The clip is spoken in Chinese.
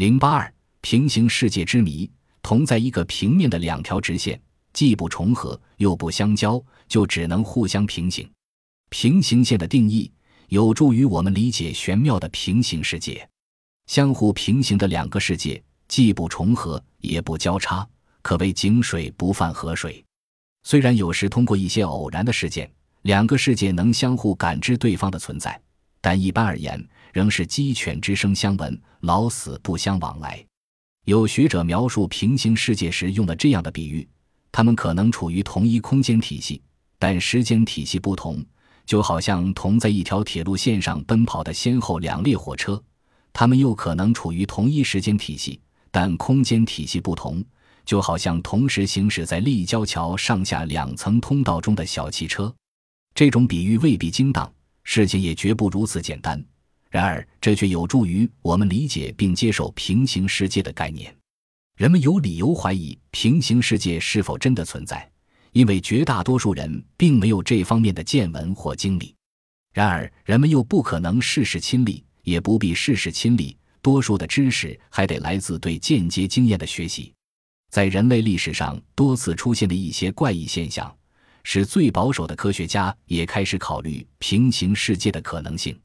零八二平行世界之谜：同在一个平面的两条直线，既不重合又不相交，就只能互相平行。平行线的定义有助于我们理解玄妙的平行世界。相互平行的两个世界，既不重合也不交叉，可谓井水不犯河水。虽然有时通过一些偶然的事件，两个世界能相互感知对方的存在，但一般而言。仍是鸡犬之声相闻，老死不相往来。有学者描述平行世界时用了这样的比喻：他们可能处于同一空间体系，但时间体系不同，就好像同在一条铁路线上奔跑的先后两列火车；他们又可能处于同一时间体系，但空间体系不同，就好像同时行驶在立交桥上下两层通道中的小汽车。这种比喻未必精当，事情也绝不如此简单。然而，这却有助于我们理解并接受平行世界的概念。人们有理由怀疑平行世界是否真的存在，因为绝大多数人并没有这方面的见闻或经历。然而，人们又不可能事事亲历，也不必事事亲历。多数的知识还得来自对间接经验的学习。在人类历史上多次出现的一些怪异现象，使最保守的科学家也开始考虑平行世界的可能性。